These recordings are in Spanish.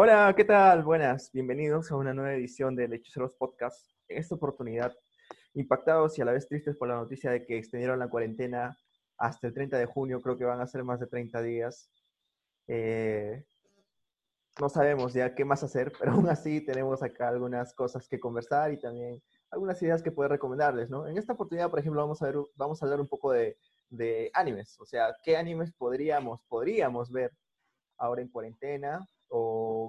Hola, ¿qué tal? Buenas, bienvenidos a una nueva edición del Hechiceros Podcast. En esta oportunidad, impactados y a la vez tristes por la noticia de que extendieron la cuarentena hasta el 30 de junio, creo que van a ser más de 30 días. Eh, no sabemos ya qué más hacer, pero aún así tenemos acá algunas cosas que conversar y también algunas ideas que poder recomendarles, ¿no? En esta oportunidad, por ejemplo, vamos a, ver, vamos a hablar un poco de, de animes, o sea, qué animes podríamos, podríamos ver ahora en cuarentena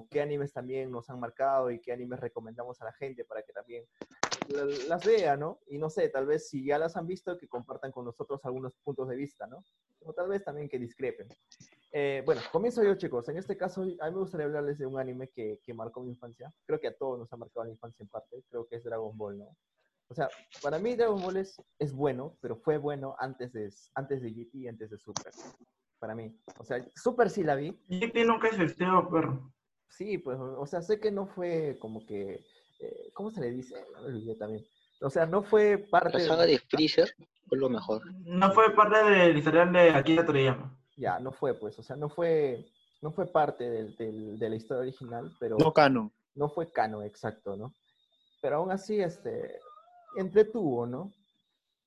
qué animes también nos han marcado y qué animes recomendamos a la gente para que también las vea, ¿no? Y no sé, tal vez si ya las han visto, que compartan con nosotros algunos puntos de vista, ¿no? O tal vez también que discrepen. Eh, bueno, comienzo yo, chicos. En este caso, a mí me gustaría hablarles de un anime que, que marcó mi infancia. Creo que a todos nos ha marcado la infancia en parte. Creo que es Dragon Ball, ¿no? O sea, para mí Dragon Ball es, es bueno, pero fue bueno antes de, antes de GT y antes de Super para mí. O sea, Super sí la vi. Y nunca existió, perro. Sí, pues, o sea, sé que no fue como que, eh, ¿cómo se le dice? No también. O sea, no fue parte... La saga de Freezer fue lo mejor. No fue parte del historial de Akira Toriyama. Ya, no fue, pues, o sea, no fue, no fue parte del, del, de la historia original, pero... No cano. No fue cano, exacto, ¿no? Pero aún así, este, entretuvo, ¿no?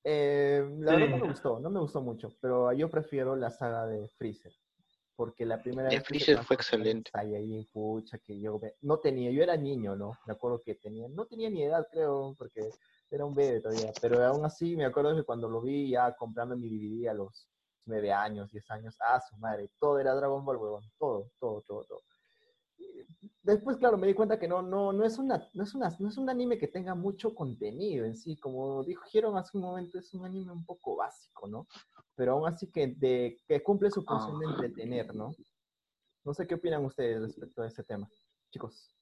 Eh, la verdad no me gustó, no me gustó mucho, pero yo prefiero la saga de Freezer. Porque la primera vez. Freezer fue excelente. Ahí, pucha, que yo no tenía, yo era niño, ¿no? Me acuerdo que tenía, no tenía ni edad, creo, porque era un bebé todavía. Pero aún así, me acuerdo que cuando lo vi ya comprando mi DVD a los nueve años, diez años, ah, su madre, todo era Dragon Ball, huevón, todo, todo, todo, todo después, claro, me di cuenta que no, no, no, es una, no, es una, no es un anime que tenga mucho contenido en sí. Como dijeron hace un momento, es un anime un poco básico, ¿no? Pero aún así que, de, que cumple su función de entretener, ¿no? No sé qué opinan ustedes respecto a ese tema, chicos.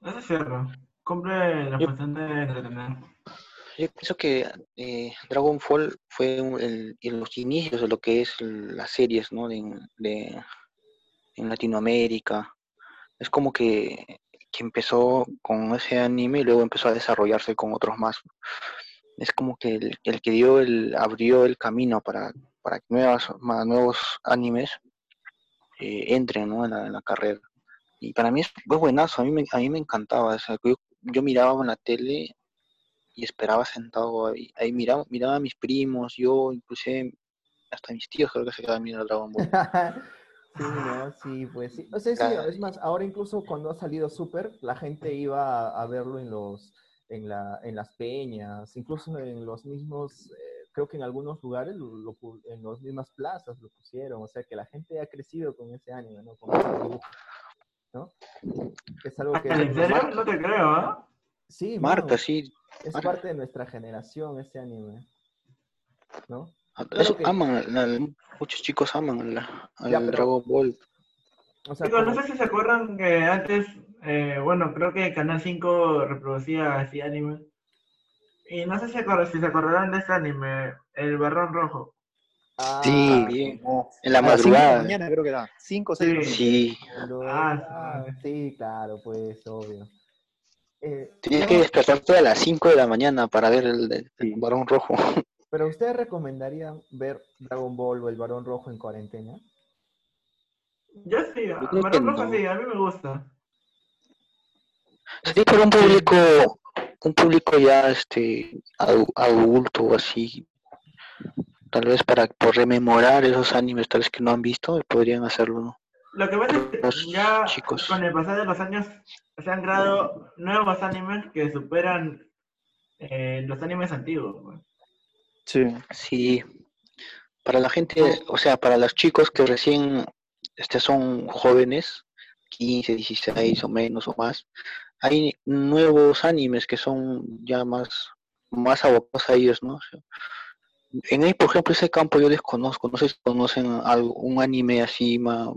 Eso es cierto. Cumple la función de entretener. Yo pienso que eh, Dragon Ball fue el, los inicios de lo que es las series, ¿no? de en Latinoamérica. Es como que, que, empezó con ese anime y luego empezó a desarrollarse con otros más. Es como que el, el que dio el, abrió el camino para, para que nuevas, más, nuevos animes eh, entren ¿no? en, la, en, la, carrera. Y para mí es, buenazo, a mí me, a mí me encantaba. yo, yo miraba en la tele y esperaba sentado ahí, ahí miraba, miraba a mis primos, yo inclusive hasta mis tíos creo que se quedaban mirando Dragon Ball. Sí, no, sí, pues sí. O sea, sí, es más, ahora incluso cuando ha salido Super, la gente iba a, verlo en los, en, la, en las peñas, incluso en los mismos, eh, creo que en algunos lugares, en las mismas plazas lo pusieron, o sea que la gente ha crecido con ese anime, ¿no? Con ese ¿no? Es algo que... ¿En serio? No te creo, ¿eh? Sí, Marta, sí. Es parte de nuestra generación ese anime, ¿no? Aman, muchos chicos aman al Dragon Ball. no sé si se acuerdan que antes, eh, bueno, creo que Canal 5 reproducía así anime. Y no sé si, si se acordarán de ese anime, El Barrón Rojo. Ah, sí, bien. en la madrugada. De la mañana creo que era. 5 o 6 Sí. Ah, sí, claro, pues, obvio. Eh, Tienes que despertarte a las 5 de la mañana para ver el, el Barón Rojo. ¿Pero ustedes recomendarían ver Dragon Ball o El Barón Rojo en cuarentena? Yo sí, El Barón Rojo sí, a mí me gusta. Sí, pero un público, un público ya este adulto o así, tal vez para por rememorar esos animes tal vez que no han visto, podrían hacerlo, ¿no? Lo que pasa es que ya chicos. con el pasar de los años se han creado nuevos animes que superan eh, los animes antiguos. Pues. Sí. Sí. Para la gente, o sea, para los chicos que recién este, son jóvenes, 15, 16 o menos o más, hay nuevos animes que son ya más, más abocados a ellos, ¿no? en ahí, por ejemplo, ese campo yo desconozco, no sé si conocen algo, un anime así más,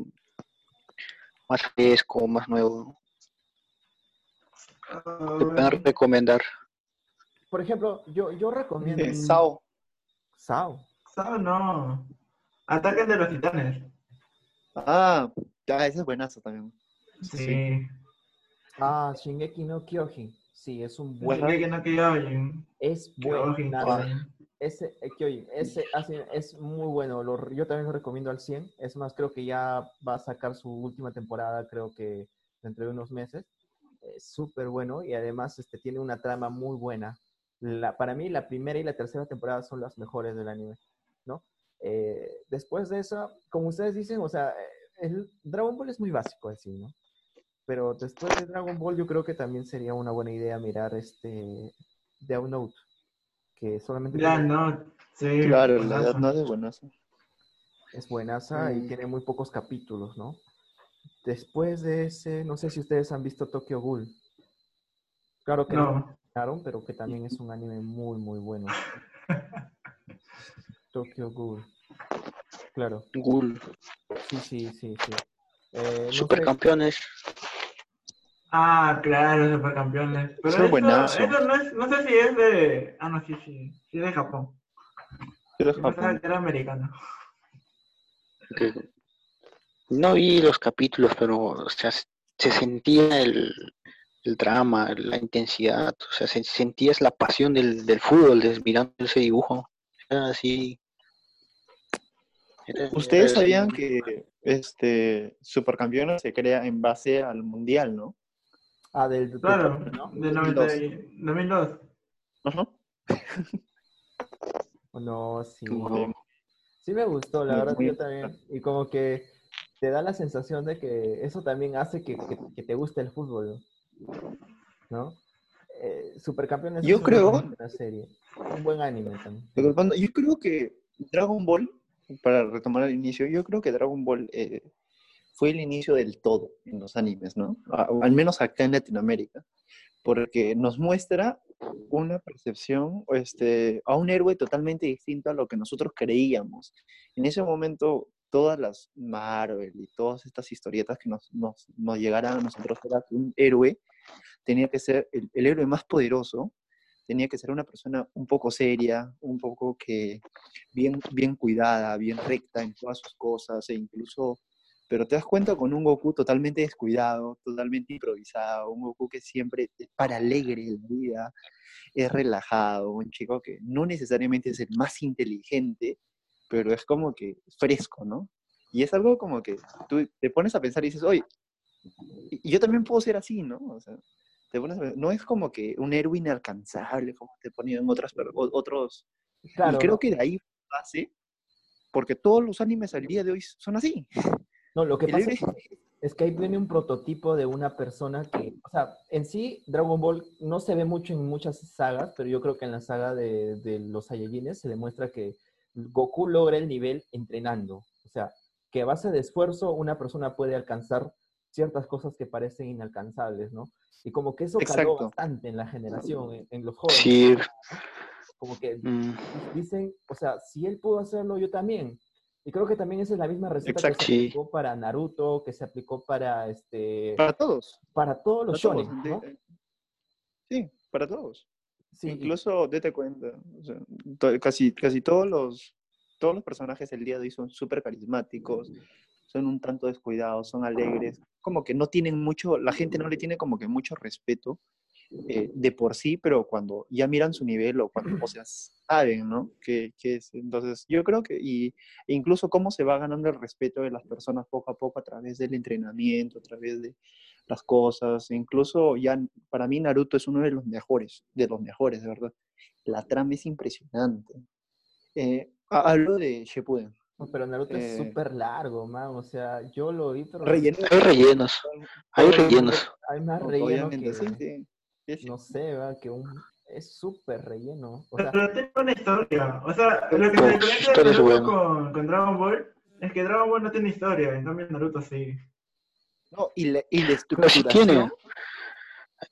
más fresco, más nuevo. ¿Te pueden recomendar? Por ejemplo, yo, yo recomiendo... Sao. Sao. Sao no. Ataque de los titanes. Ah, ya, ese es buenazo también. Sí. Ah, Shingeki no Kyojin. Sí, es un buen. Shingeki no Kyojin. Es bueno. ese, eh, Kyojin, ese así es muy bueno. Lo- yo también lo recomiendo al 100. Es más, creo que ya va a sacar su última temporada, creo que dentro de unos meses. Es súper bueno y además este, tiene una trama muy buena. La, para mí, la primera y la tercera temporada son las mejores del anime, ¿no? Eh, después de eso, como ustedes dicen, o sea, el Dragon Ball es muy básico así, ¿no? Pero después de Dragon Ball, yo creo que también sería una buena idea mirar este Death Note, que solamente Ya, tiene- no. Sí. Claro, la buenazo. edad no es de buenazo. es buenaza y tiene muy pocos capítulos, ¿no? Después de ese, no sé si ustedes han visto Tokyo Ghoul. Claro que no, No. Terminaron, pero que también es un anime muy, muy bueno. Tokyo Ghoul. Claro, Ghoul, sí, sí, sí, sí. Eh, no sé- supercampeones. Ah, claro, supercampeones. Pero Eso no, es, no sé si es de. Ah, no, sí, sí. Sí, es de Japón. Pero es Yo Japón. que era americano. no vi los capítulos, pero o sea, se se sentía el, el drama, la intensidad, o sea, se sentías la pasión del, del fútbol des- mirando ese dibujo. Era así. era- Ustedes era- sabían que este Supercampeones se crea en base al mundial, ¿no? Ah, del, del Claro, Tokio, ¿no? de 90 y- 2002. Ajá. No, sí. Sí me gustó, la Muy- verdad muy yo también. Y como que te da la sensación de que eso también hace que, que- que te guste el fútbol, ¿no? Eh, Supercampeones Yo es una creo- buena serie, un buen anime también. Yo creo que Dragon Ball, para retomar el inicio, yo creo que Dragon Ball eh, fue el inicio del todo en los animes, ¿no? O al menos acá en Latinoamérica, porque nos muestra una percepción, este, a un héroe totalmente distinto a lo que nosotros creíamos. En ese momento, todas las Marvel y todas estas historietas que nos, nos, nos llegaran a nosotros era que un héroe tenía que ser el, el héroe más poderoso, tenía que ser una persona un poco seria, un poco que bien, bien cuidada, bien recta en todas sus cosas, e incluso, pero te das cuenta con un Goku totalmente descuidado, totalmente improvisado, un Goku que siempre es para alegre en la vida, es relajado, un chico que no necesariamente es el más inteligente, pero es como que fresco, ¿no? Y es algo como que tú te pones a pensar y dices, oye, y yo también puedo ser así, ¿no? O sea, te pones a ver, no es como que un héroe inalcanzable, como te ponían otras, per- o- otros. Claro, y creo que de ahí base, porque todos los animes al día de hoy son así. No, lo que El pasa héroe- es que ahí viene un prototipo de una persona que, o sea, en sí Dragon Ball no se ve mucho en muchas sagas, pero yo creo que en la saga de, de los Saiyajines se demuestra que Goku logra el nivel entrenando. O sea, que a base de esfuerzo una persona puede alcanzar ciertas cosas que parecen inalcanzables, ¿no? Y como que eso caló Exacto. bastante en la generación, en, en los jóvenes. Sí, Como que mm, dicen, o sea, si él pudo hacerlo, yo también. Y creo que también esa es la misma receta Exacto. que se aplicó para Naruto, que se aplicó para este Para todos. para todos los para shonen, ¿no? Sí, para todos. Incluso, date cuenta, casi, casi todos los, todos los personajes del día de hoy son súper carismáticos, son un tanto descuidados, son alegres, como que no tienen mucho, la gente no le tiene como que mucho respeto eh, de por sí, pero cuando ya miran su nivel o cuando, o sea, saben, ¿no? Que, que es, entonces, yo creo que, y, e incluso cómo se va ganando el respeto de las personas poco a poco a través del entrenamiento, a través de las cosas, incluso ya, para mí Naruto es uno de los mejores, de los mejores, de verdad. La trama es impresionante. Eh, ha- hablo de Shippuden. pero Naruto es eh, súper largo, man. O sea, yo lo vi, pero Relleno. hay rellenos, hay rellenos. hay más relleno Obviamente, que, sí, sí. Sí, sí. no sé, va, que un, es súper relleno. O sea, Pero tiene una historia. O sea, lo que Pues, se diferencia de Naruto buena. con, con Dragon Ball es que Dragon Ball no tiene historia, en cambio Naruto sí. No, y, la, y la Pero sí estructuración. tiene.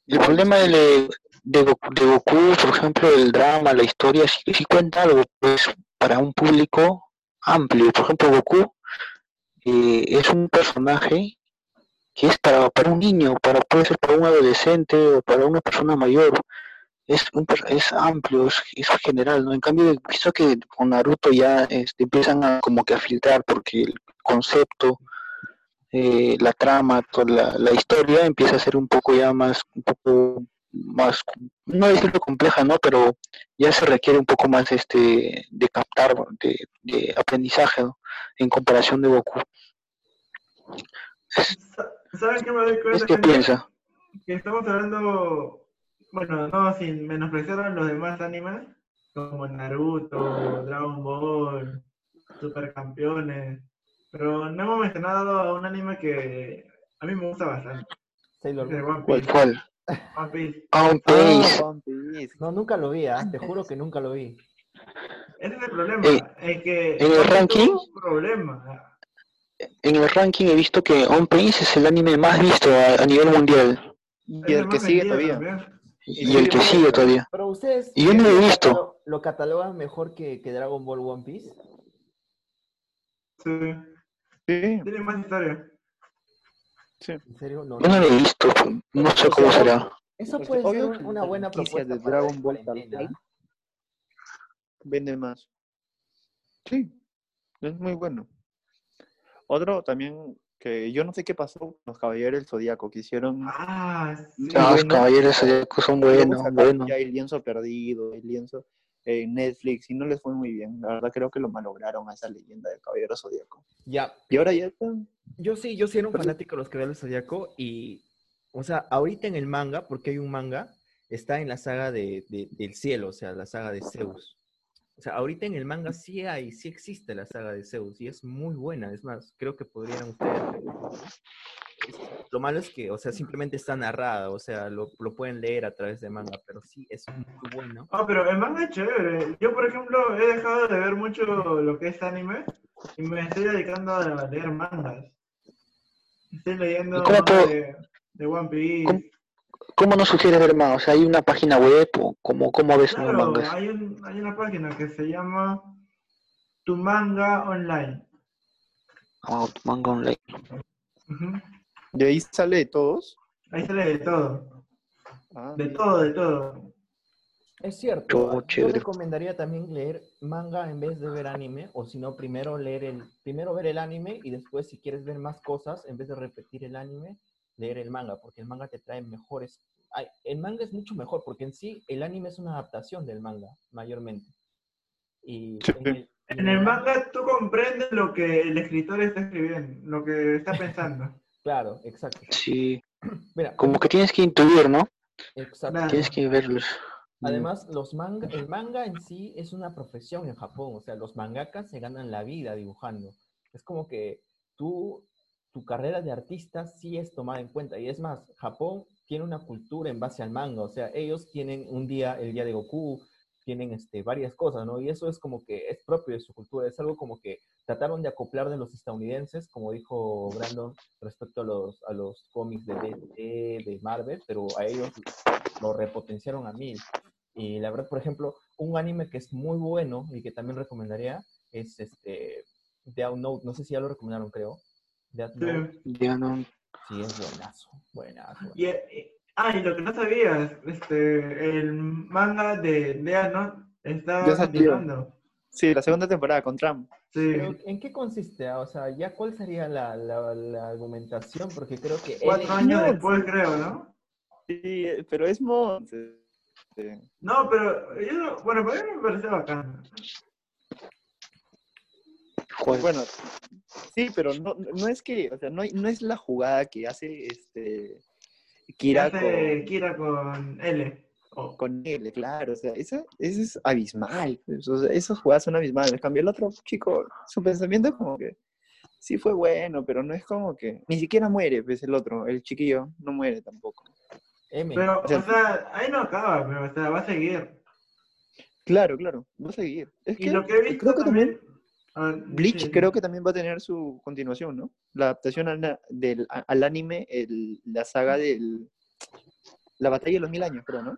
El problema de, de, Goku, de Goku, por ejemplo, el drama, la historia, sí, sí cuenta algo, pues, para un público amplio. Por ejemplo, Goku eh, es un personaje que es para, para un niño, para puede ser para un adolescente o para una persona mayor. Es, un, es amplio, es, es general, ¿no? En cambio, visto que con Naruto ya este, empiezan a como que a filtrar porque el concepto eh, la trama, toda la, la historia empieza a ser un poco ya más, un poco más, no decirlo compleja, ¿no? Pero ya se requiere un poco más este de captar, de, de aprendizaje, ¿no? En comparación de Goku. Sa- ¿Saben qué me doy ¿Es cuenta? qué piensa? Que estamos hablando, bueno, no sin menospreciar a los demás animes, como Naruto, Dragon Ball, Supercampeones, pero no hemos mencionado a un anime que a mí me gusta bastante, Sailor Moon. ¿Cuál? Piece. ¿Cuál? One Piece. Ah, One Piece. One Piece. No, nunca lo vi, ¿ah? te juro que nunca lo vi. Ese es el problema, Eh, es que ¿en el ranking? problema. En el ranking he visto que One Piece es el anime más visto a, a nivel mundial. Y el que sigue todavía. también. Y el que sigue todavía. Pero ustedes Y yo no lo he visto. ¿Lo catalogan mejor que, que Dragon Ball One Piece? Sí, Sí, tiene más historia. sí. ¿En serio? No, Yo no lo he visto, no sé cómo será. Eso sea, puede obvio ser una buena propuesta de para Dragon Ball cual. Vende más. Sí, es muy bueno. Otro también que yo no sé qué pasó con los Caballeros del Zodíaco, que hicieron Ah, sí. Ah, los bueno. caballeros zodiacos son luego buenos, buenos. ya el lienzo perdido, el lienzo en Netflix, y no les fue muy bien. La verdad creo que lo malograron a esa leyenda del Caballero Zodíaco. Ya, Y ahora ya están. yo sí, yo sí era un Pero- fanático de los Caballeros Zodíaco y, o sea, ahorita en el manga, porque hay un manga, está en la saga de, de- del cielo, o sea, la saga de Zeus. O sea, ahorita en el manga sí hay, sí existe la saga de Zeus y es muy buena. Es más, creo que podrían ustedes. Lo malo es que, o sea, simplemente está narrada, o sea, lo, lo pueden leer a través de manga, pero sí es muy bueno. Ah, pero el manga es chévere. Yo, por ejemplo, he dejado de ver mucho lo que es anime y me estoy dedicando a leer mangas. Estoy leyendo ¿Y cómo manga puedo- de, de One Piece. ¿Cómo? ¿Cómo nos sugieres ver más? O sea, ¿hay una página web o cómo, cómo ves los Claro, mangas? hay, un, hay una página que se llama Tu Manga Online. Ah, manga online. Ujú. De ahí sale de todos. Ahí sale de todo. Ah, De todo, de todo. Es cierto, Oh, yo recomendaría también leer manga en vez de ver anime, o si no, primero leer el, primero ver el anime y después si quieres ver más cosas, en vez de repetir el anime, leer el manga, porque el manga te trae mejores. ay, el manga es mucho mejor, porque en sí el anime es una adaptación del manga, mayormente. Y Sí. en el, En el manga tú comprendes lo que el escritor está escribiendo, lo que está pensando. Claro, exacto. Sí, Mira, como que tienes que intuir, ¿no? exacto. Claro. Tienes que verlos. Además, los manga, el manga en sí es una profesión en Japón, o sea, los mangakas se ganan la vida dibujando. Es como que tú, tu carrera de artista sí es tomada en cuenta. Y es más, Japón tiene una cultura en base al manga, o sea, ellos tienen un día, el día de Goku, tienen este, varias cosas, ¿no? Y eso es como que es propio de su cultura, es algo como que trataron de acoplar de los estadounidenses, como dijo Brandon, respecto a los, a los cómics de DC, de Marvel, pero a ellos lo repotenciaron a mil. Y la verdad, por ejemplo, un anime que es muy bueno y que también recomendaría es este Death Note. No sé si ya lo recomendaron, creo. Death Sí. Note. No. Sí, es buenazo. Buenazo. Y, y- ah, y lo que no sabías, este, el manga de Death Note está Ya continuando. Sí, la segunda temporada con Trump. Sí. Pero, ¿en qué consiste? ah? O sea, ¿ya cuál sería la, la, la argumentación? Porque creo que... él- Cuatro años no, después, creo, ¿no? Sí, eh, pero es este, No, pero yo, no- bueno, para mí me parece bacán. ¿Cuál? Bueno, sí, pero no, no es que, o sea, no, no es la jugada que hace este Kira ¿Qué hace con, Kira con L. Oh, con él, claro, o sea, esa, esa es abismal, o sea, esas jugadas son abismales. En cambio, el otro chico, su pensamiento es como que sí fue bueno, pero no es como que ni siquiera muere, pues el otro, el chiquillo, no muere tampoco. M. Pero, O sea, o sea, ahí no acaba, pero o sea, va a seguir. Claro, claro, va a seguir. Es Y que lo que he visto creo que también Ah, Bleach sí. creo que también va a tener su continuación, ¿no? La adaptación al, del, al anime, el- la saga del... La batalla de los mil años, creo, ¿no?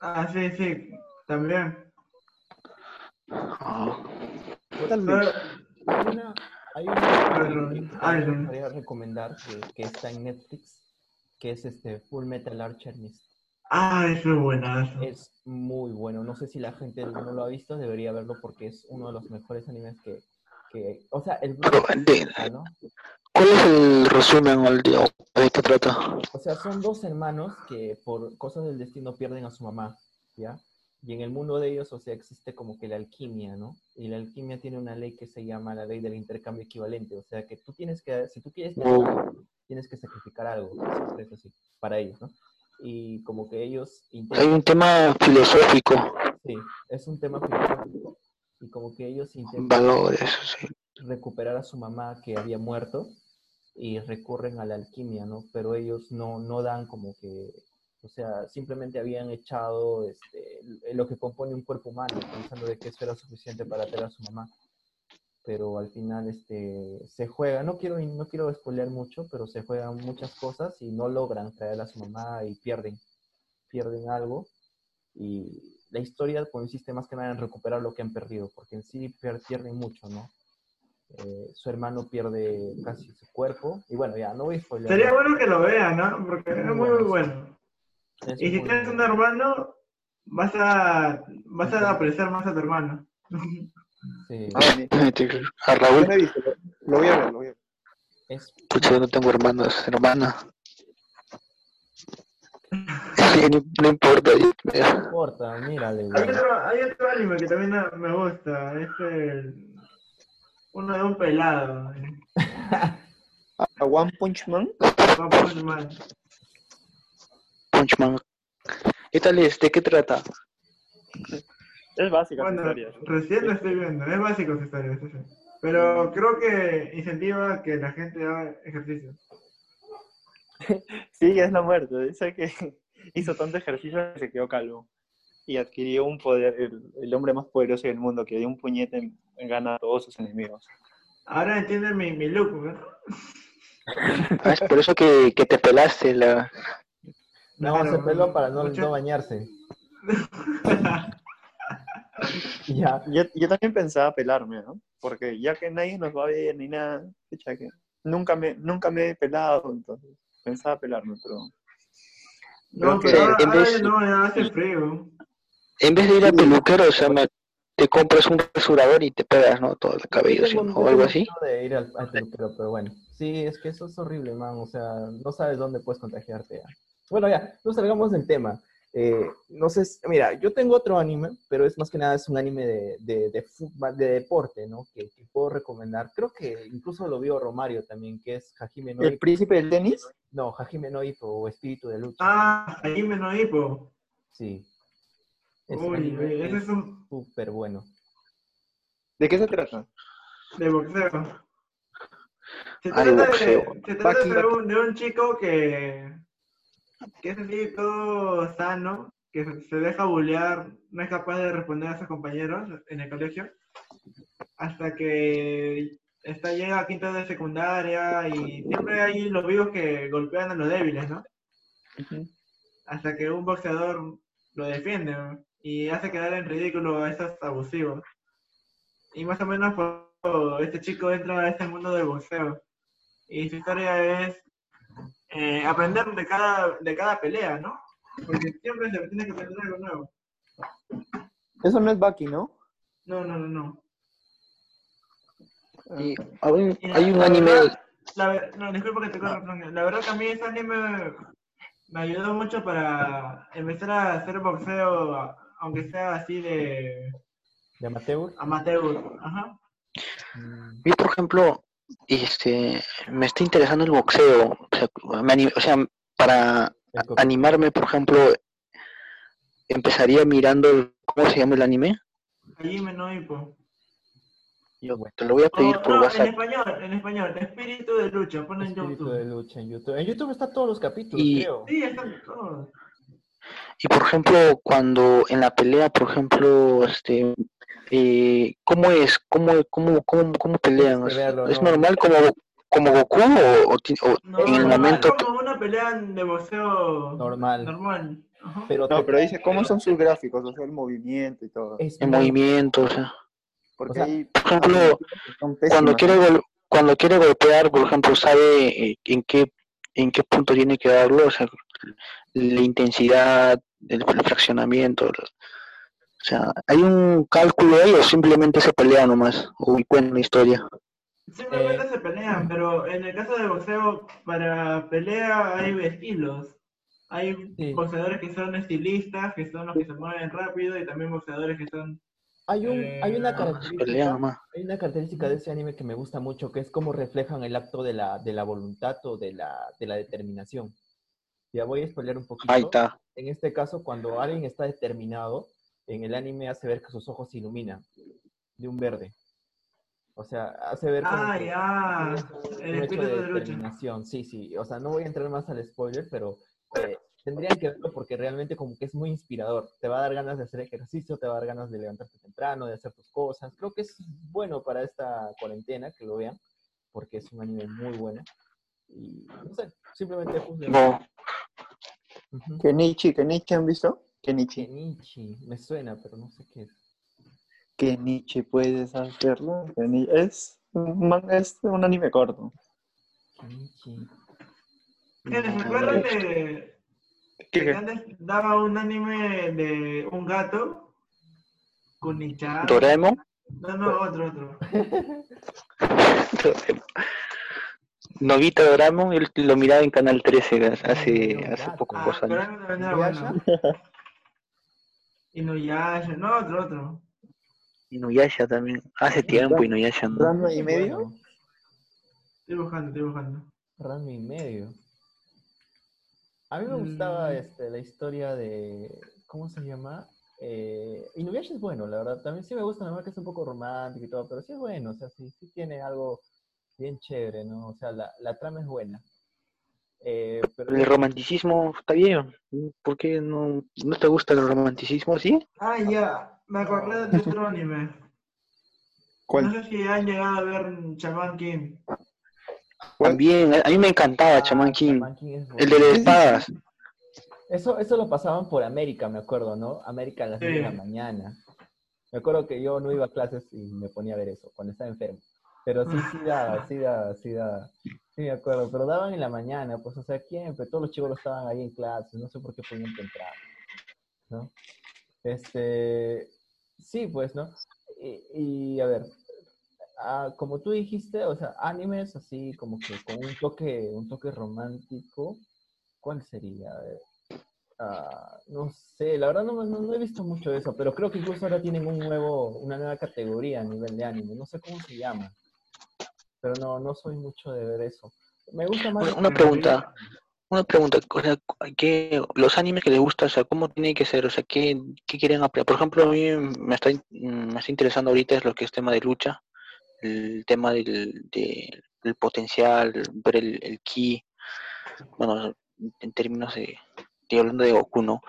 Ah, sí, sí, también. Ah, Tal. Pero, Hay una, hay una que gustaría recomendar que, que está en Netflix, que es este Full Metal Alchemist. Ah, eso es buenazo. Es muy bueno. No sé si la gente no lo ha visto, debería verlo porque es uno de los mejores animes que... que o sea, el Pero, ¿no? ¿Cuál es el resumen o, el, o ¿De qué trata? O sea, son dos hermanos que por cosas del destino pierden a su mamá, ¿ya? Y en el mundo de ellos, o sea, existe como que la alquimia, ¿no? Y la alquimia tiene una ley que se llama la ley del intercambio equivalente. O sea, que tú tienes que, si tú quieres, Wow. tienes que sacrificar algo, eso sí, para ellos, ¿no? Y como que ellos Hay intentan, un tema filosófico, sí, es un tema filosófico, y como que ellos intentan valores, sí. recuperar a su mamá que había muerto y recurren a la alquimia, ¿no? Pero ellos no, no dan como que, o sea, simplemente habían echado este, lo que compone un cuerpo humano, pensando de que eso era suficiente para tener a su mamá. Pero al final este, se juega, no quiero, no quiero spoilear mucho, pero se juegan muchas cosas y no logran traer a su mamá y pierden, pierden algo. Y la historia consiste más que nada en recuperar lo que han perdido, porque en sí pier- pierden mucho, ¿no? Eh, su hermano pierde casi su cuerpo. Y bueno, ya, no voy a spoiler. Sería bueno que lo vean, ¿no? Porque es muy, muy bueno. Y si tienes un hermano, vas a, vas a apreciar más a tu hermano. Sí, Ah. A Raúl, no he visto, lo, voy a ver, lo voy a ver. es, pucha, yo no tengo hermanos, hermana. no, no importa. ya. no importa, mírale, Hay otro, hay otro anime que también me gusta. Es el. Uno de un pelado. ¿A One Punch Man? One Punch Man. Punchman. ¿Qué tal es? ¿De qué trata? Es Bueno, historia. recién lo estoy viendo. Es básico su historia, sí, sí. Pero creo que incentiva que la gente haga ejercicio. Sí, es la muerte. Dice que hizo tanto ejercicio que se quedó calvo. Y adquirió un poder, el, el hombre más poderoso del mundo, que de un puñete gana a todos sus enemigos. Ahora entienden mi, mi look, ¿no? Ah, es por eso que, que te pelaste la... No, Claro, se peló para no, mucho- no bañarse. Ya. Yo, yo también pensaba pelarme, ¿no? Porque ya que nadie nos va a ver ni nada, que nunca me, nunca me he pelado, entonces pensaba pelarme, pero No, pero ahora, en vez- ya no, ya hace frío. En vez de ir a peluquero, o sea, me- te compras un rasurador y te pegas, ¿no? Todo el cabello, ¿sí? O algo así. de ir al, al peluquero, pero bueno. Sí, es que eso es horrible, man. O sea, no sabes dónde puedes contagiarte. ya. Bueno, ya, no salgamos del tema. Eh, no sé, si- mira, yo tengo otro anime, pero es más que nada es un anime de, de, de, fútbol- de deporte, ¿no? Que, que puedo recomendar. Creo que incluso lo vio Romario también, que es Hajime no ¿El Ippo. príncipe del tenis? No, Hajime no Ippo o Espíritu de Lucha. Ah, ahí me no hipo. Sí. Ese Uy, anime ese es es un súper bueno. ¿De qué se trata? de boxeo. Se Ah, trata, de se trata de, un, de un chico que, que es así todo sano, que se, deja bullear, no es capaz de responder a sus compañeros en el colegio, hasta que está, llega a quinto de secundaria y siempre hay los vivos que golpean a los débiles, ¿no? hasta que un boxeador lo defiende ¿no? y hace quedar en ridículo a esos abusivos. Y más o menos por este chico entra a este mundo del boxeo. Y su historia es eh, aprender de cada, de cada pelea, ¿no? Porque siempre se tiene que aprender algo nuevo. Eso no es Baki, ¿no? No, no, no, no. Y hay un, Y la- hay un la anime... verdad- la no, disculpa que te corra, Fran. La verdad que a mí ese anime me ayudó mucho para empezar a hacer boxeo, aunque sea así de ¿De amateur? amateur. Ajá. Mí, por ejemplo, este, me está interesando el boxeo. O sea, me anim- o sea, para animarme, por ejemplo, empezaría mirando, el- ¿cómo se llama el anime? Hajime no Ippo. Yo te lo voy a pedir Oh, por no, en WhatsApp. español, en español. Espíritu de lucha, pon en Espíritu YouTube. de lucha en YouTube. En YouTube está todos los capítulos, Y- creo. Sí, están todos. Y por ejemplo, cuando en la pelea, por ejemplo, este, eh, ¿cómo es? ¿Cómo, cómo, cómo, cómo pelean? ¿Es ¿no? normal como, como Goku o, o ti- o No, en el no, momento es como una pelea de boxeo Normal. normal. Ajá. Pero, No, te- pero dice cómo son sus gráficos, o sea, el movimiento y todo. es en muy- movimiento? O sea, Porque o sea, por ejemplo, cuando quiere gol- cuando quiere golpear, por ejemplo, sabe eh, en qué en qué punto tiene que darlo, o sea, la intensidad, el, el fraccionamiento, el- o sea, hay un cálculo ahí o simplemente se pelea nomás o cuenta una historia. Simplemente Eh, se pelean, pero en el caso de boxeo, para pelea hay estilos. Hay Sí. boxeadores que son estilistas, que son los que se mueven rápido, y también boxeadores que son... Hay, un, hay una Eh, Pelea característica, hay una característica de ese anime que me gusta mucho, que es cómo reflejan el acto de la, de la voluntad o de la, de la determinación. Ya voy a spoiler un poquito. Ahí está. En este caso, cuando alguien está determinado, en el anime hace ver que sus ojos se iluminan de un verde. O sea, hace ver como Ah, que ya, un el hecho espíritu de determinación. Sí, sí. O sea, no voy a entrar más al spoiler, pero eh, tendrían que verlo porque realmente como que es muy inspirador. Te va a dar ganas de hacer ejercicio, te va a dar ganas de levantarte temprano, de hacer tus cosas. Creo que es bueno para esta cuarentena que lo vean, porque es un anime muy bueno. Y no sé, simplemente juzguen. No, Ujú. Kenichi, Kenichi, ¿han visto? Kenichi. Kenichi, me suena, pero no sé qué es. Kenichi, ¿puedes hacerlo? Es un, man- es un anime corto. Kenichi. ¿Ustedes ¿Se acuerdan de, de ¿Qué- que antes daba un anime de un gato? Kunichan. Doraemon. No, no, otro, otro. Novita Doraemon, él lo miraba en Canal 13 hace, hace pocos Ah, años. pero no también era ¿Inuyasha? no, otro, otro. Inuyasha también. Hace tiempo Inuyasha, ¿no? Ranma y medio. Estoy buscando, estoy buscando. Ranma y medio. A mí me gustaba Mm. este, la historia de. ¿Cómo se llama? Eh, Inuyasha es bueno, la verdad. También sí me gusta, nada más que es un poco romántico y todo, pero sí es bueno, o sea, sí, sí tiene algo bien chévere, ¿no? O sea, la, la trama es buena. Eh, pero El romanticismo está bien. ¿Por qué no, no te gusta el romanticismo, sí? Ah, ya, me acordé de otro anime. ¿Cuál? No sé si han llegado a ver Shaman King. ¿Cuál? También, a mí me encantaba Ah, Chaman King. Shaman King es El de las espadas. Eso, eso lo pasaban por América, me acuerdo, ¿no? América a las 10 de la mañana. Me acuerdo que yo no iba a clases y me ponía a ver eso cuando estaba enfermo. Pero sí, sí daba, sí daba, sí daba. Sí me acuerdo, pero daban en la mañana, pues, o sea, siempre, todos los chicos estaban ahí en clases, no sé por qué ponían temprano, ¿no? Este, sí, pues, ¿no? Y, a ver, ah, como tú dijiste, o sea, animes así como que con un toque, un toque romántico, ¿cuál sería? A ver, ah, no sé, la verdad no, no, no he visto mucho de eso, pero creo que incluso ahora tienen un nuevo, una nueva categoría a nivel de anime, no sé cómo se llama, pero no, no soy mucho de ver eso. Me gusta más... Una, pregunta, una pregunta, o sea, ¿qué, los animes que les gusta, o sea, ¿cómo tiene que ser? O sea, ¿qué, qué quieren aprender? Por ejemplo, a mí me está, in- me está interesando ahorita es lo que es tema de lucha, el tema del, de- del potencial, ver el, el ki, bueno, en términos de, estoy hablando de Goku, ¿no?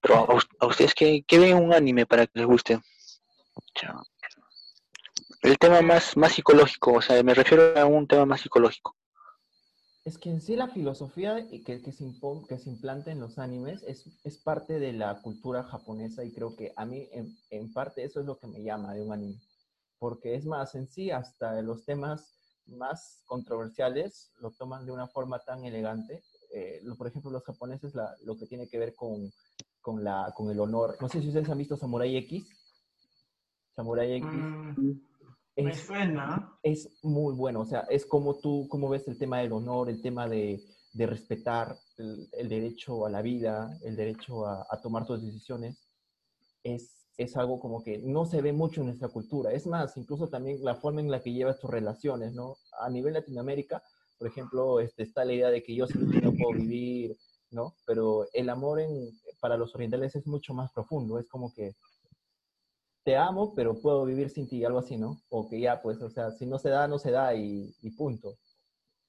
Pero a, a ustedes, ¿qué, qué ven en un anime para que les guste? O sea, el tema más, más psicológico, o sea, me refiero a un tema más psicológico. Es que en sí la filosofía que, que, se impo- que se implanta en los animes es, es parte de la cultura japonesa y creo que a mí en, en parte eso es lo que me llama de un anime. Porque es más, en sí hasta los temas más controversiales lo toman de una forma tan elegante. Eh, lo- por ejemplo, los japoneses la- lo que tiene que ver con, con, la, con el honor. No sé si ustedes han visto Samurai X. Samurai X Mm, me es suena. es muy bueno. O sea, es como tú, como ves el tema del honor, el tema de, de respetar el, el derecho a la vida, el derecho a, a tomar tus decisiones. Es, es algo como que no se ve mucho en nuestra cultura. Es más, incluso también la forma en la que llevas tus relaciones, ¿no? A nivel Latinoamérica, por ejemplo, este, está la idea de que yo sin ti no puedo vivir, ¿no? Pero el amor en, para los orientales es mucho más profundo. Es como que te amo, pero puedo vivir sin ti, algo así, ¿no? O que ya, pues, o sea, si no se da, no se da y, y punto.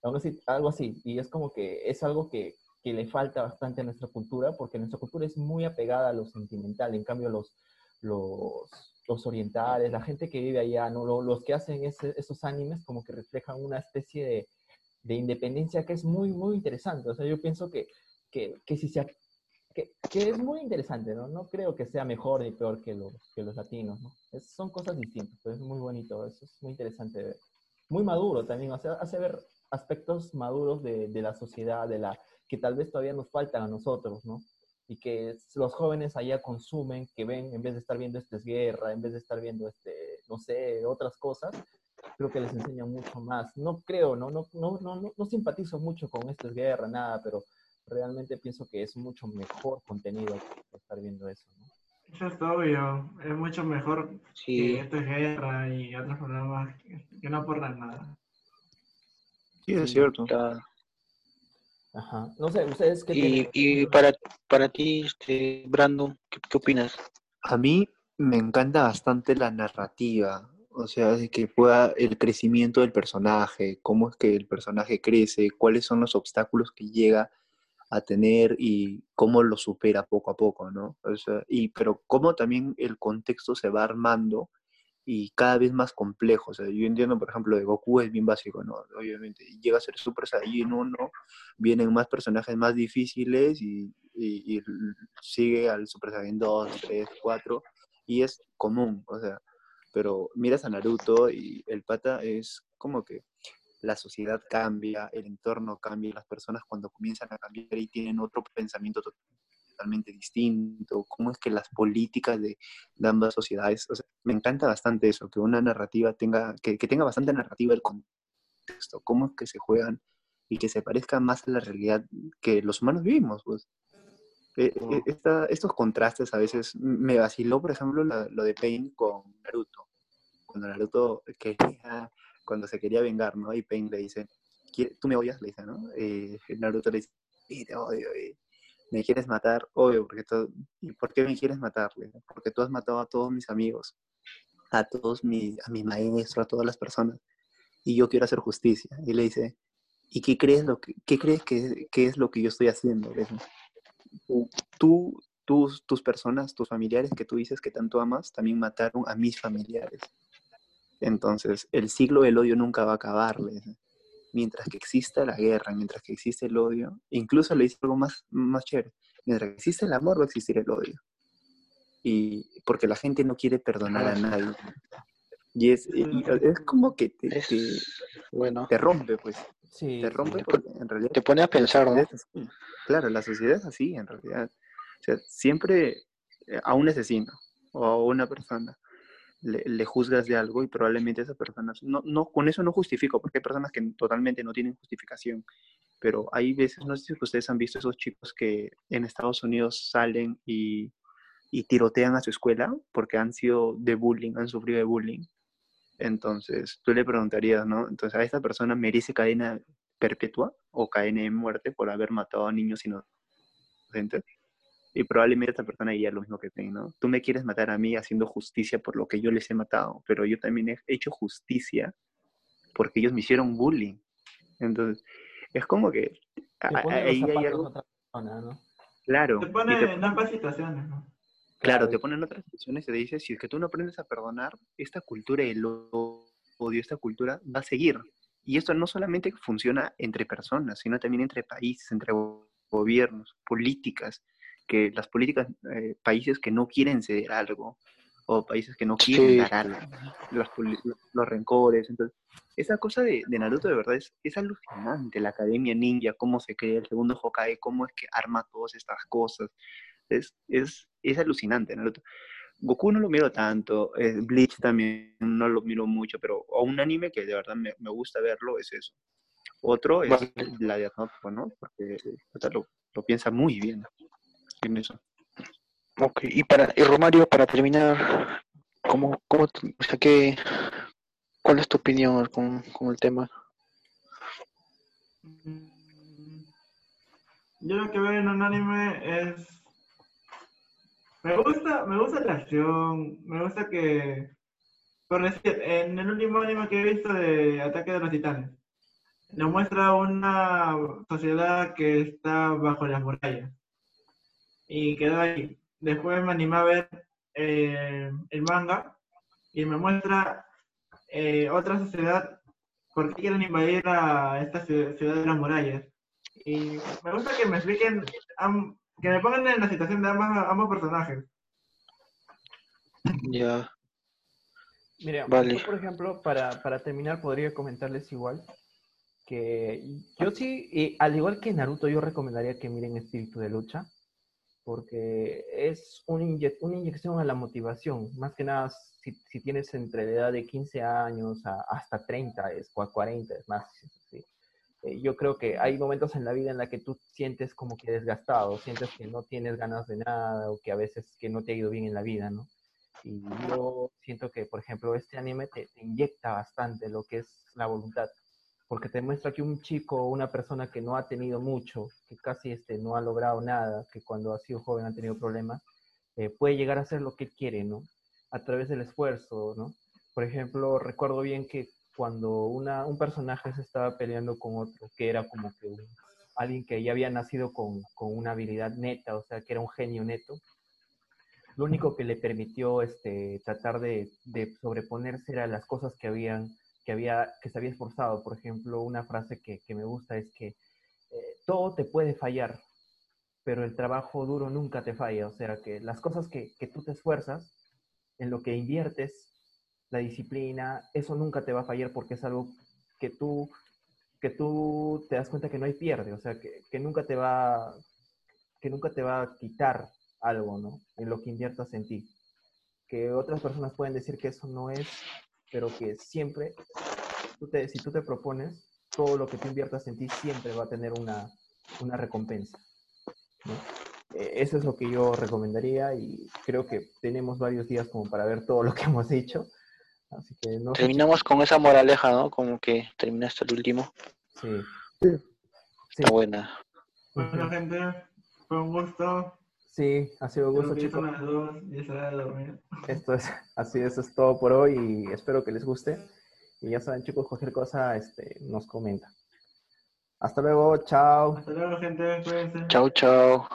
Algo así, algo así. Y es como que es algo que, que le falta bastante a nuestra cultura, porque nuestra cultura es muy apegada a lo sentimental. En cambio, los, los, los orientales, la gente que vive allá, ¿no? Lo- los que hacen ese- esos animes como que reflejan una especie de, de independencia que es muy, muy interesante. O sea, yo pienso que, que, que si se, que, es muy interesante, ¿no? No creo que sea mejor ni peor que los, que los latinos, ¿no? Es- son cosas distintas, pero es muy bonito, eso es muy interesante. Muy maduro también, o sea, hace ver aspectos maduros de, de la sociedad, de la que tal vez todavía nos faltan a nosotros, ¿no? Y que los jóvenes allá consumen, que ven, en vez de estar viendo esta guerra, en vez de estar viendo, este, no sé, otras cosas, creo que les enseña mucho más. No creo, no, no, no, no, no, no simpatizo mucho con esta guerra, nada, pero realmente pienso que es mucho mejor contenido que estar viendo eso, ¿no? Eso es obvio, es mucho mejor Sí. que esto es guerra y otros programas que, no aportan nada. Sí, es cierto. Está- Ajá. No sé, ¿ustedes qué Y, y para, para ti, este, Brandon, ¿qué, qué opinas? A mí me encanta bastante la narrativa, o sea, de que pueda el crecimiento del personaje, cómo es que el personaje crece, cuáles son los obstáculos que llega a tener y cómo lo supera poco a poco, ¿no? O sea, y pero cómo también el contexto se va armando y cada vez más complejo. O sea, yo entiendo, por ejemplo, de Goku es bien básico, ¿no? Obviamente, llega a ser Super Saiyajin 1, vienen más personajes más difíciles y, y- y sigue al Super Saiyan 2, 3, 4, y es común, o sea, pero miras a Naruto y el pata es como que la sociedad cambia, el entorno cambia, las personas cuando comienzan a cambiar y tienen otro pensamiento to- totalmente distinto, cómo es que las políticas de, de ambas sociedades, o sea, me encanta bastante eso, que una narrativa tenga, que, que tenga bastante narrativa el contexto, cómo es que se juegan y que se parezca más a la realidad que los humanos vivimos, pues. Eh, Mm. esta- estos contrastes a veces me vaciló, por ejemplo, la- lo de Pain con Naruto. Cuando Naruto quería, cuando se quería vengar, ¿no? Y Pain le dice, "¿Qui- ¿tú me odias? Le dice, ¿no? Eh, Naruto le dice, te odio. eh. ¿Me quieres matar? Obvio, porque tú- ¿y por qué me quieres matar? Porque tú has matado a todos mis amigos, a todos mis, a mi maestro, a todas las personas, y yo quiero hacer justicia. Y le dice, ¿y qué crees, lo que, qué crees que, que es lo que yo estoy haciendo? Tú, tus, tus personas, tus familiares que tú dices que tanto amas, también mataron a mis familiares. Entonces, el siglo del odio nunca va a acabar. Mientras que exista la guerra, mientras que existe el odio, incluso le dice algo más, más chévere, mientras que existe el amor va a existir el odio. Y porque la gente no quiere perdonar a nadie. Y es, y- y es como que te, Es, te, bueno, te rompe, pues. Sí, Te rompe porque en realidad te pone a pensar. Claro, la sociedad es así, en realidad. O sea, siempre eh, a un asesino o a una persona le, juzgas de algo y probablemente esa persona, no, no, con eso no justifico, porque hay personas que totalmente no tienen justificación, pero hay veces, no sé si ustedes han visto esos chicos que en Estados Unidos salen y, y tirotean a su escuela porque han sido de bullying, han sufrido de bullying. Entonces, tú le preguntarías, ¿no? Entonces, ¿a esta persona merece cadena perpetua o cadena de muerte por haber matado a niños inocentes? Y probablemente esta persona diría lo mismo que tú, ¿no? Tú me quieres matar a mí haciendo justicia por lo que yo les he matado, pero yo también he hecho justicia porque ellos me hicieron bullying. Entonces, es como que ahí hay algo otra persona, ¿no? claro. Te y pone te- en ambas situaciones, ¿no? Claro, te ponen otras situaciones y te dice, si es que tú no aprendes a perdonar, esta cultura del odio, esta cultura va a seguir. Y esto no solamente funciona entre personas, sino también entre países, entre go- gobiernos, políticas, que las políticas, eh, países que no quieren ceder algo, o países que no quieren Sí. dar algo, los, los rencores. Entonces, esa cosa de, de Naruto de verdad es, es alucinante, la Academia Ninja, cómo se crea el segundo Hokage, cómo es que arma todas estas cosas. Es, es, es alucinante, Naruto. Goku no lo miro tanto, eh, Bleach también no lo miro mucho, pero a un anime que de verdad me, me gusta verlo es eso. Otro es Vale. la de Aznatsu, ¿no? Porque eh, o sea, lo, lo piensa muy bien en eso. Ok, y para, y Romario, para terminar, ¿cómo, cómo, o sea, qué, cuál es tu opinión con, con el tema? Mm, Yo lo que veo en un anime es. Me gusta, me gusta la acción, me gusta que. Por decir, en el último anime que he visto de Ataque de los Titanes, nos muestra una sociedad que está bajo las murallas. Y quedó ahí. Después me animé a ver eh, el manga y me muestra eh, otra sociedad por qué quieren invadir a esta ciudad, ciudad de las murallas. Y me gusta que me expliquen, am- que me pongan en la situación de ambas, ambos personajes. Ya, Mira, Vale. yo, por ejemplo, para, para terminar, podría comentarles igual que yo sí, eh, al igual que Naruto, yo recomendaría que miren Espíritu de Lucha. Porque es una, inyección a la motivación, más que nada si, tienes entre la edad de 15 años hasta 30, es 40, es más. Eh, yo creo que hay momentos en la vida en la que tú sientes como que desgastado, sientes que no tienes ganas de nada o que a veces que no te ha ido bien en la vida, ¿no? Y yo siento que, por ejemplo, este anime te, te inyecta bastante lo que es la voluntad porque te muestra que un chico o una persona que no ha tenido mucho, que casi este, no ha logrado nada, que cuando ha sido joven ha tenido problemas, eh, puede llegar a hacer lo que quiere, ¿no? A través del esfuerzo, ¿no? Por ejemplo, recuerdo bien que cuando una, un personaje se estaba peleando con otro, que era como que alguien que ya había nacido con, con, una habilidad neta, o sea, que era un genio neto, lo único que le permitió este, tratar de, de sobreponerse eran las cosas que habían que, había, que se había esforzado. Por ejemplo, una frase que, me gusta es que eh, todo te puede fallar, pero el trabajo duro nunca te falla. O sea, que las cosas que, tú te esfuerzas, en lo que inviertes, la disciplina, eso nunca te va a fallar porque es algo que tú, que tú te das cuenta que no hay pierde, o sea, que, que nunca te va que nunca te va a quitar algo, ¿no? En lo que inviertas en ti. Que otras personas pueden decir que eso no es pero que siempre, si tú te propones, todo lo que tú inviertas en ti siempre va a tener una, una recompensa. Eh, eso es lo que yo recomendaría y creo que tenemos varios días como para ver todo lo que hemos hecho. Así que no Terminamos con esa moraleja, ¿no? Como que terminaste el último. Sí. sí. Está buena. Bueno, gente, fue un gusto. Sí, ha sido un gusto, chicos. Esto es, así, eso es todo por hoy y espero que les guste. Y ya saben, chicos, cualquier cosa este, nos comenta. Hasta luego, chao. Hasta luego, gente. Cuídense. Chao, chao.